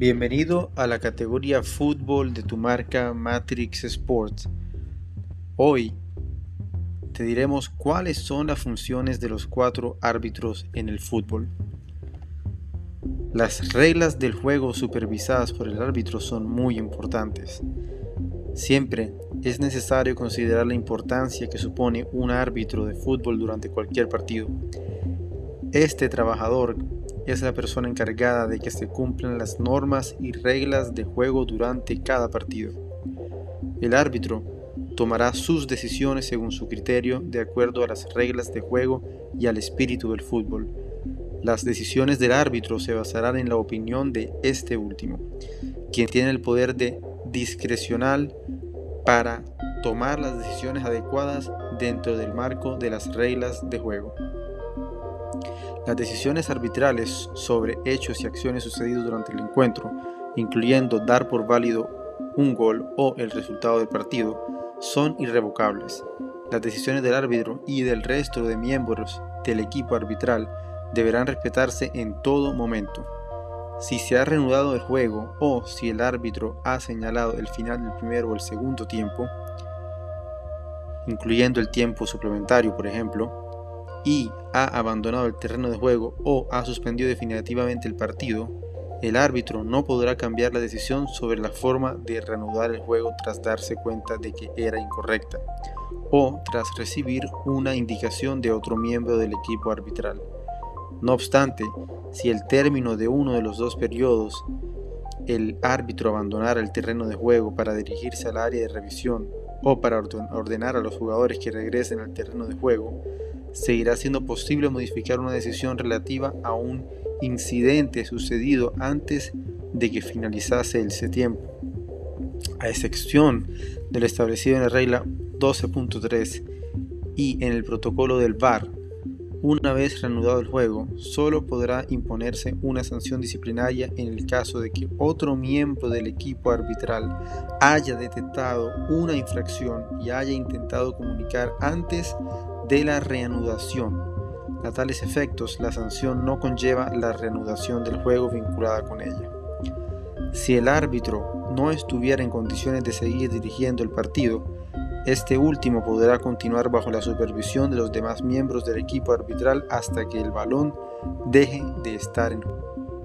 Bienvenido a la categoría fútbol de tu marca Matrix Sports. Hoy te diremos cuáles son las funciones de los cuatro árbitros en el fútbol. Las reglas del juego supervisadas por el árbitro son muy importantes. Siempre es necesario considerar la importancia que supone un árbitro de fútbol durante cualquier partido. Este trabajador es la persona encargada de que se cumplan las normas y reglas de juego durante cada partido. El árbitro tomará sus decisiones según su criterio de acuerdo a las reglas de juego y al espíritu del fútbol. Las decisiones del árbitro se basarán en la opinión de este último, quien tiene el poder de discrecional para tomar las decisiones adecuadas dentro del marco de las reglas de juego. Las decisiones arbitrales sobre hechos y acciones sucedidos durante el encuentro, incluyendo dar por válido un gol o el resultado del partido, son irrevocables. Las decisiones del árbitro y del resto de miembros del equipo arbitral deberán respetarse en todo momento. Si se ha reanudado el juego o si el árbitro ha señalado el final del primero o el segundo tiempo, incluyendo el tiempo suplementario, por ejemplo, y ha abandonado el terreno de juego o ha suspendido definitivamente el partido, el árbitro no podrá cambiar la decisión sobre la forma de reanudar el juego tras darse cuenta de que era incorrecta o tras recibir una indicación de otro miembro del equipo arbitral. No obstante, si el término de uno de los dos periodos el árbitro abandonara el terreno de juego para dirigirse al área de revisión o para ordenar a los jugadores que regresen al terreno de juego, seguirá siendo posible modificar una decisión relativa a un incidente sucedido antes de que finalizase ese tiempo, a excepción de lo establecido en la regla 12.3 y en el protocolo del VAR. Una vez reanudado el juego, solo podrá imponerse una sanción disciplinaria en el caso de que otro miembro del equipo arbitral haya detectado una infracción y haya intentado comunicar antes de la reanudación. A tales efectos, la sanción no conlleva la reanudación del juego vinculada con ella. Si el árbitro no estuviera en condiciones de seguir dirigiendo el partido, este último podrá continuar bajo la supervisión de los demás miembros del equipo arbitral hasta que el balón deje de estar en juego.